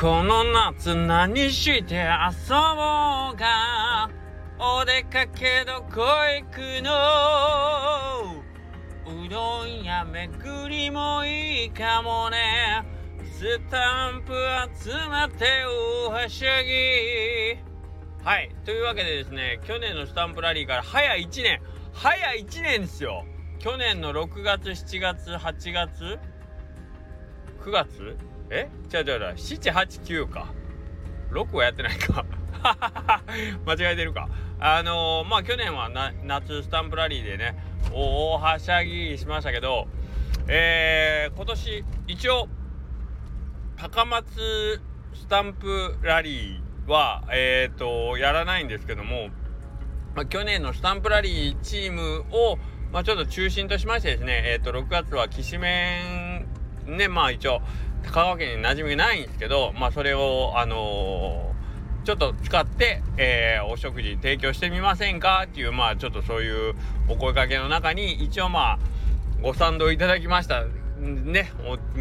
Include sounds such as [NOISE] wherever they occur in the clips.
この夏何して遊ぼうか？お出かけどこ行くの？うどん屋巡りもいいかもね。スタンプ集まって大はしゃぎ。はいというわけでですね去年のスタンプラリーから早1年。早1年ですよ。去年の6月7月8月9月？え？違う違う違う。789か。6はやってないか。[LAUGHS] 間違えてるか。あのー、まあ去年は夏スタンプラリーでね大はしゃぎしましたけどえー、今年一応高松スタンプラリーはえっ、ー、とやらないんですけども、まあ、去年のスタンプラリーチームをまあ、ちょっと中心としましてですね、えっ、ー、と、6月はきしめん、ね、まあ一応、香川県に馴染みないんですけど、まあそれを、あのー、ちょっと使って、えー、お食事提供してみませんか？っていう、まあちょっとそういうお声かけの中に、一応まあ、ご賛同いただきました。ね、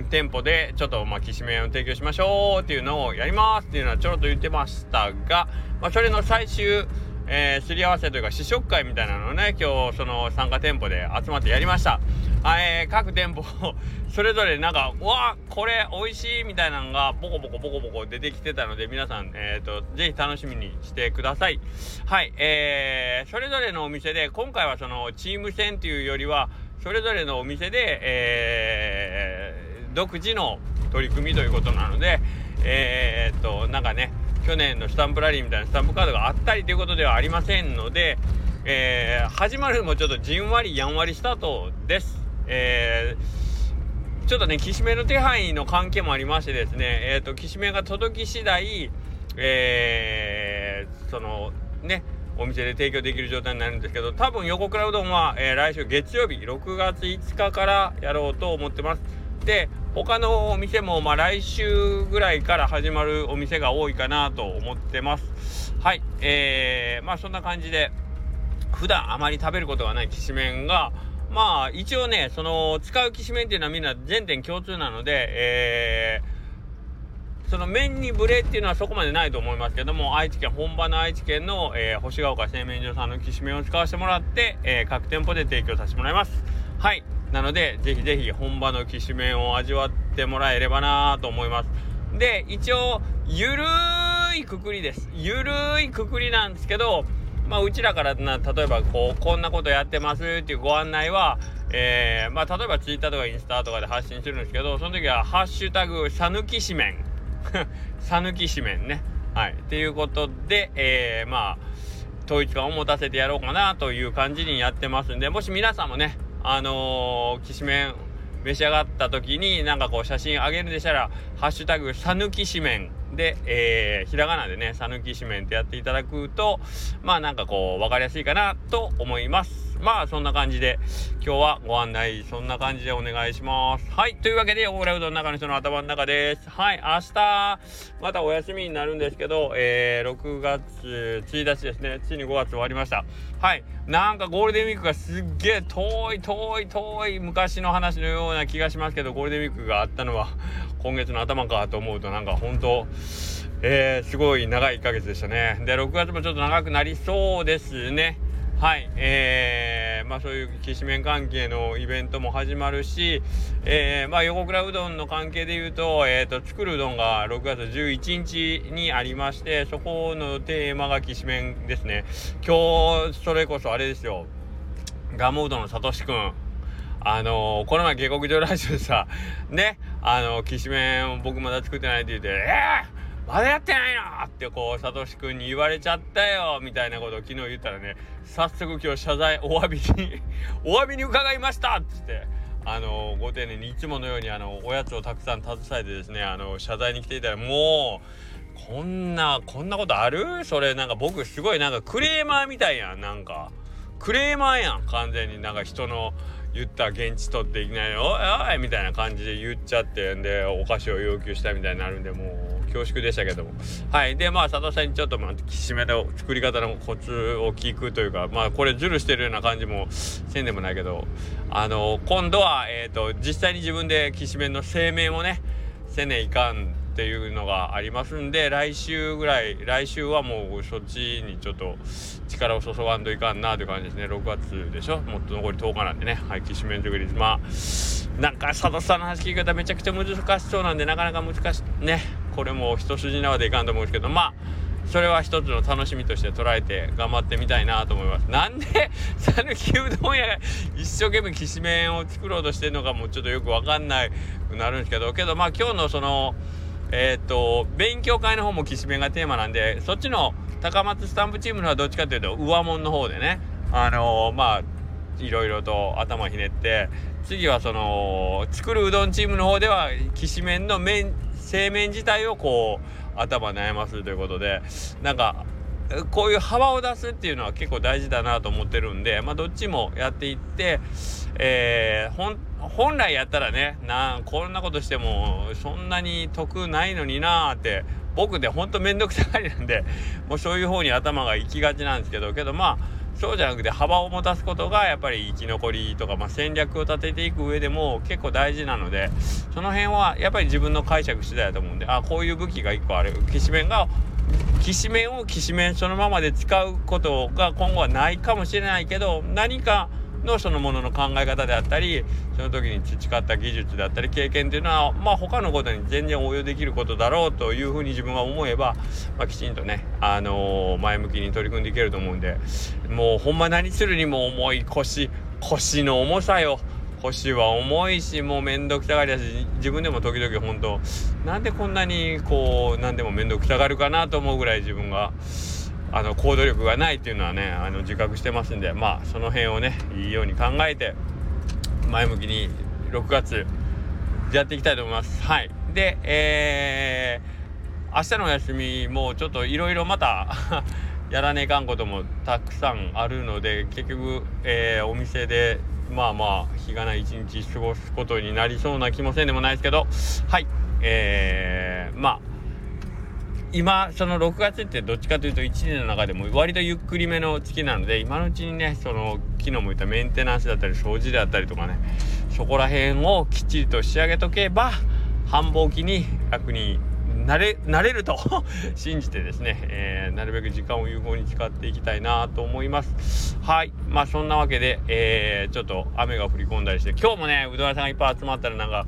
店舗でちょっとまあきしめんを提供しましょう。っていうのをやります。っていうのはちょろっと言ってましたが、まあ、それの最終えー、すり合わせというか試食会みたいなのをね今日その参加店舗で集まってやりました、えー、各店舗 [LAUGHS] それぞれなんかうわこれ美味しいみたいなのがボコボコボコボコ出てきてたので皆さんえ、ー、とぜひ楽しみにしてくださいはいえー、それぞれのお店で今回はそのチーム戦っていうよりはそれぞれのお店で、えー、独自の取り組みということなのでえー、っとなんかね去年のスタンプラリーみたいなスタンプカードがあったりということではありませんので、えー、始まるもちょっとじんわりやんわりスタートです。えー、ちょっとね、きしめの手配の関係もありましてですね、えっ、ー、と、きしめが届き次第、えー、その、ね、お店で提供できる状態になるんですけど、多分横倉うどんは、えー、来週月曜日、6月5日からやろうと思ってます。で、他のお店もまあ来週ぐらいから始まるお店が多いかなと思ってます。はい、えー、まあそんな感じで普段あまり食べることがないきしめんがまあ一応ねその使うきしめんっていうのはみんな全店共通なので、えー、その麺にブレっていうのはそこまでないと思いますけども愛知県本場の愛知県の、えー、星ヶ丘製麺所さんのきしめんを使わせてもらって、えー、各店舗で提供させてもらいますはいなので、ぜひぜひ本場のきしめんを味わってもらえればなと思います。で、一応、ゆるいくくりです。ゆるいくくりなんですけど、まあ、うちらからな、例えば、こう、こんなことやってますっていうご案内は、えー、まあ、例えばツイッターとかインスタとかで発信するんですけど、その時は、ハッシュタグ、さぬきしめん。[LAUGHS] さぬきしめんね。はい。っていうことで、えー、まあ、統一感を持たせてやろうかなという感じにやってますんで、もし皆さんもね、あのー、きしめん召し上がった時になんかこう写真あげるでしたら「ハッシュタグさぬきしめん」で、えー、ひらがなでね「さぬきしめん」ってやっていただくとまあなんかこう分かりやすいかなと思います。まあそんな感じで今日はご案内そんな感じでお願いします。はいというわけでオーラウドの中の人の頭の中です。はい明日またお休みになるんですけど、えー、6月1日ですね。ついに5月終わりました。はいなんかゴールデンウィークがすっげえ遠い遠い遠い昔の話のような気がしますけどゴールデンウィークがあったのは今月の頭かと思うとなんか本当えー、すごい長い1ヶ月でしたね。で6月もちょっと長くなりそうですね。はい、えー、まあそういうきしめん関係のイベントも始まるし、えー、まあ横倉うどんの関係で言うと、えっ、ー、と、作るうどんが6月11日にありまして、そこのテーマがきしめんですね。今日、それこそあれですよ、ガモうどんのさとしくん。あのー、この前下克上ラジオでさ、ね、あのー、きしめん僕まだ作ってないって言って、えーまだやってないの？ってこう、サトシ君に言われちゃったよみたいなことを昨日言ったらね、早速今日謝罪、お詫びに [LAUGHS] お詫びに伺いましたっつって、あのご丁寧にいつものようにあの、おやつをたくさん携えてですね、あの、謝罪に来ていたら、もう、こんな、こんなことある？それなんか僕すごいなんかクレーマーみたいやん、なんか。クレーマーやん、完全になんか人の、言った現地取っていきなり「おいおい!」みたいな感じで言っちゃってんでお菓子を要求したみたいになるんでもう恐縮でしたけども。はい。でまあ佐藤さんにちょっとまあきしめの作り方のコツを聞くというかまあこれズルしてるような感じもせんでもないけどあの今度はえっ、ー、と実際に自分できしめんの製麺をねせねいかんっていうのがありますんで来週ぐらい来週はもうそっちにちょっと力を注がんといかんなという感じですね。6月でしょ。もっと残り10日なんでね。はいきしめんということでまあなんか佐藤さんの話聞き方めちゃくちゃ難しそうなんでなかなか難しいね。これも一筋縄でいかんと思うんですけどまあそれは一つの楽しみとして捉えて頑張ってみたいなと思います。なんで讃岐うどん屋が一生懸命きしめんを作ろうとしてるのかもちょっとよく分かんないくなるんですけどけどまあ今日のそのえっ、と勉強会の方もきしめんがテーマなんでそっちの高松スタンプチームのはどっちかというと上門の方でね。あのー、まあいろいろと頭ひねって次はその作るうどんチームの方ではきしめんの麺製麺自体をこう頭悩ますということでなんかこういう幅を出すっていうのは結構大事だなと思ってるんで、まあ、どっちもやっていって、えー、本来やったらねなこんなことしてもそんなに得ないのになーって僕でほんとめんどくさがりなんでもうそういう方に頭が行きがちなんですけどけどまあそうじゃなくて幅を持たすことがやっぱり生き残りとか、まあ、戦略を立てていく上でも結構大事なのでその辺はやっぱり自分の解釈次第だと思うんであこういう武器が1個ある。きしめんがきしめんをきしめんそのままで使うことが今後はないかもしれないけど何かのそのものの考え方であったりその時に培った技術であったり経験っていうのはまあ他のことに全然応用できることだろうというふうに自分が思えば、まあ、きちんとね、あのー、前向きに取り組んでいけると思うんでもうほんま何するにも重い腰腰の重さよ腰は重いしもう面倒くさがりだし自分でも時々本当なんでこんなにこう何でも面倒くさがるかなと思うぐらい自分が。あの行動力がないっていうのはねあの自覚してますんでまあその辺をねいいように考えて前向きに6月やっていきたいと思います。はいでえー、明日のお休みもちょっといろいろまた [LAUGHS] やらねえかんこともたくさんあるので結局、えー、お店でまあまあ日がない一日過ごすことになりそうな気もせんでもないですけどはいえー、まあ今その6月ってどっちかというと1年の中でも割とゆっくりめの月なので今のうちにねその昨日も言ったメンテナンスだったり掃除であったりとかねそこら辺をきっちりと仕上げとけば繁忙期に楽になれなれると [LAUGHS] 信じてですね、えー、なるべく時間を有効に使っていきたいなと思います。はい。まあそんなわけで、えー、ちょっと雨が降り込んだりして今日もねうどん屋さんがいっぱい集まったらなんか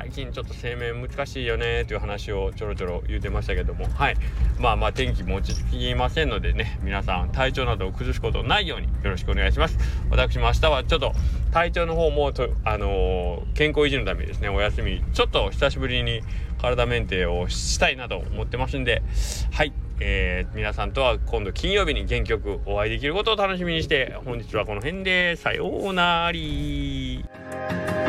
最近ちょっと製麺難しいよねという話をちょろちょろ言うてましたけども。はい。まあまあ天気も落ち着きませんのでね皆さん体調などを崩すことないようによろしくお願いします。私も明日はちょっと体調の方もとあのー、健康維持のためにですねお休みちょっと久しぶりに体メンテをしたいなと思ってますんで。はい。えー、皆さんとは今度金曜日に原曲お会いできることを楽しみにして本日はこの辺で。さようなら。